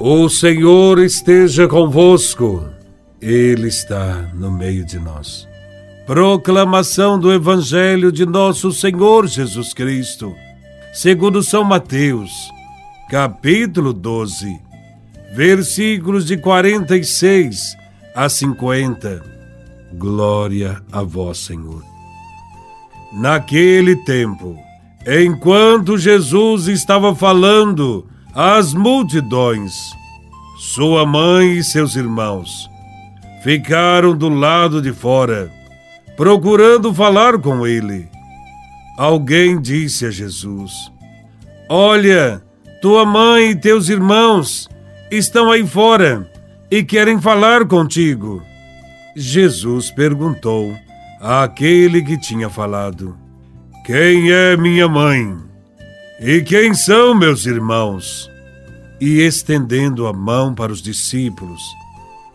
O Senhor esteja convosco, Ele está no meio de nós. Proclamação do Evangelho de Nosso Senhor Jesus Cristo, segundo São Mateus, capítulo 12, versículos de 46 a 50. Glória a Vós, Senhor. Naquele tempo, enquanto Jesus estava falando, as multidões, sua mãe e seus irmãos, ficaram do lado de fora, procurando falar com ele. Alguém disse a Jesus: Olha, tua mãe e teus irmãos estão aí fora e querem falar contigo. Jesus perguntou àquele que tinha falado: Quem é minha mãe? E quem são meus irmãos? E estendendo a mão para os discípulos,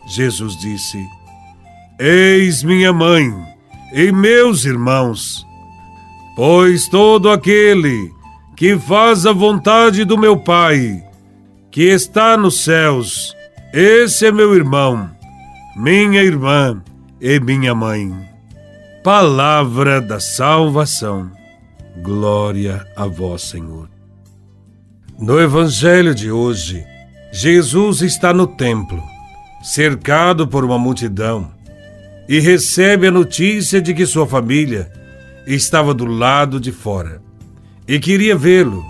Jesus disse: Eis minha mãe e meus irmãos, pois todo aquele que faz a vontade do meu Pai, que está nos céus, esse é meu irmão, minha irmã e minha mãe. Palavra da salvação. Glória a vós, Senhor. No Evangelho de hoje, Jesus está no templo, cercado por uma multidão, e recebe a notícia de que sua família estava do lado de fora e queria vê-lo.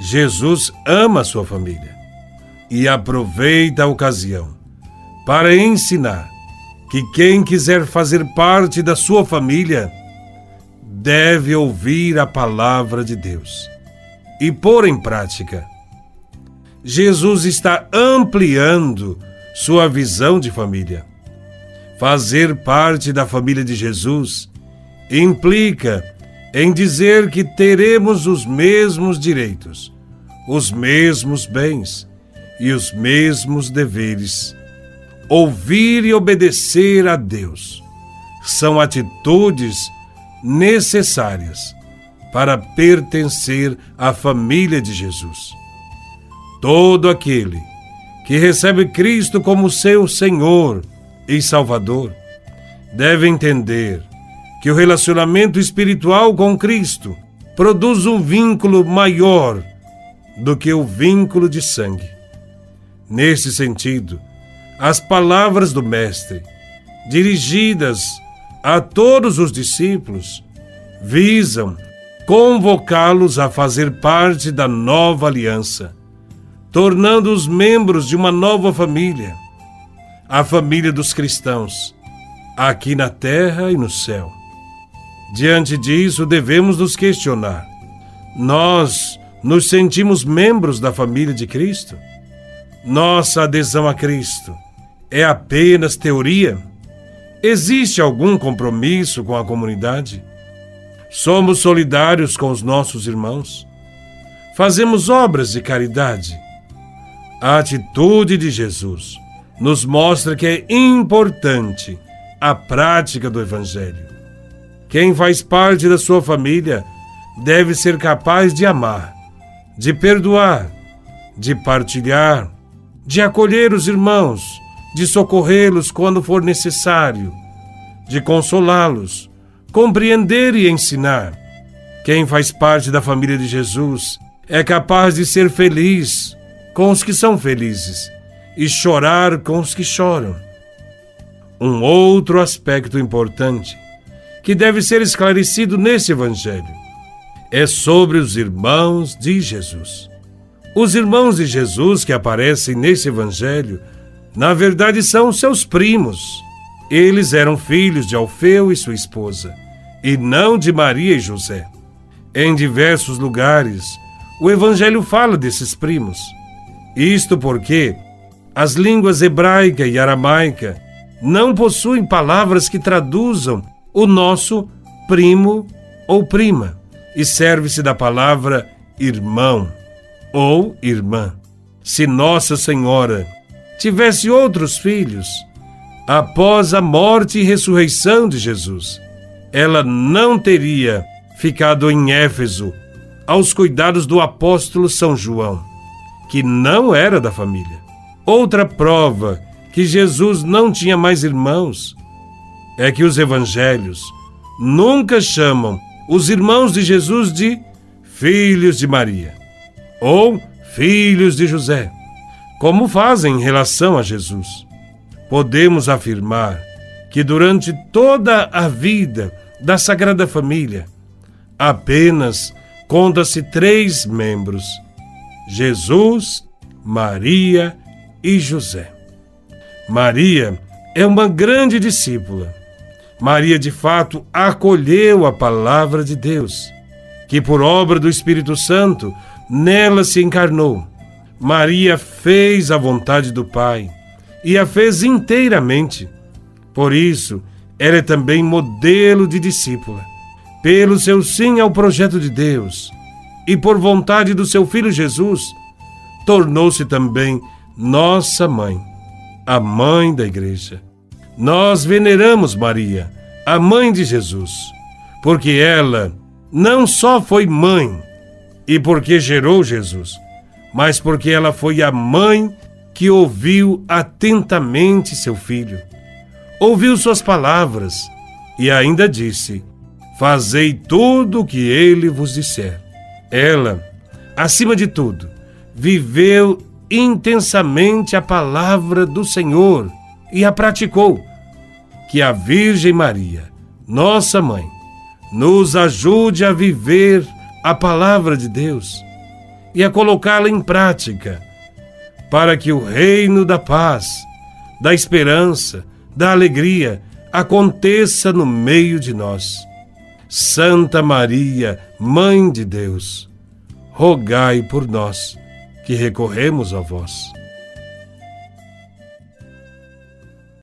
Jesus ama sua família e aproveita a ocasião para ensinar que quem quiser fazer parte da sua família deve ouvir a palavra de Deus e pôr em prática. Jesus está ampliando sua visão de família. Fazer parte da família de Jesus implica em dizer que teremos os mesmos direitos, os mesmos bens e os mesmos deveres. Ouvir e obedecer a Deus são atitudes necessárias para pertencer à família de Jesus. Todo aquele que recebe Cristo como seu Senhor e Salvador deve entender que o relacionamento espiritual com Cristo produz um vínculo maior do que o vínculo de sangue. Nesse sentido, as palavras do Mestre, dirigidas a todos os discípulos visam convocá-los a fazer parte da nova aliança, tornando-os membros de uma nova família, a família dos cristãos, aqui na terra e no céu. Diante disso, devemos nos questionar: nós nos sentimos membros da família de Cristo? Nossa adesão a Cristo é apenas teoria? Existe algum compromisso com a comunidade? Somos solidários com os nossos irmãos? Fazemos obras de caridade? A atitude de Jesus nos mostra que é importante a prática do Evangelho. Quem faz parte da sua família deve ser capaz de amar, de perdoar, de partilhar, de acolher os irmãos de socorrê-los quando for necessário, de consolá-los, compreender e ensinar. Quem faz parte da família de Jesus é capaz de ser feliz com os que são felizes e chorar com os que choram. Um outro aspecto importante que deve ser esclarecido nesse Evangelho é sobre os irmãos de Jesus. Os irmãos de Jesus que aparecem nesse Evangelho na verdade, são seus primos. Eles eram filhos de Alfeu e sua esposa, e não de Maria e José. Em diversos lugares, o Evangelho fala desses primos. Isto porque as línguas hebraica e aramaica não possuem palavras que traduzam o nosso primo ou prima, e serve-se da palavra irmão ou irmã. Se Nossa Senhora tivesse outros filhos, após a morte e ressurreição de Jesus, ela não teria ficado em Éfeso aos cuidados do apóstolo São João. que não era da família. Outra prova que Jesus não tinha mais irmãos é que os evangelhos nunca chamam os irmãos de Jesus de filhos de Maria ou filhos de José, como fazem em relação a Jesus. Podemos afirmar que durante toda a vida da Sagrada Família, apenas conta-se três membros: Jesus, Maria e José. Maria é uma grande discípula. Maria, de fato, acolheu a palavra de Deus, que por obra do Espírito Santo nela se encarnou. Maria fez a vontade do Pai e a fez inteiramente. Por isso, ela é também modelo de discípula. Pelo seu sim ao projeto de Deus e por vontade do seu filho Jesus, tornou-se também nossa mãe, a mãe da igreja. Nós veneramos Maria, a mãe de Jesus, porque ela não só foi mãe e porque gerou Jesus, mas porque ela foi a mãe que ouviu atentamente seu filho, ouviu suas palavras e ainda disse: Fazei tudo o que ele vos disser. Ela, acima de tudo, viveu intensamente a palavra do Senhor e a praticou. Que a Virgem Maria, nossa mãe, nos ajude a viver a palavra de Deus e a colocá-la em prática, para que o reino da paz, da esperança, da alegria aconteça no meio de nós. Santa Maria, Mãe de Deus, rogai por nós que recorremos a vós.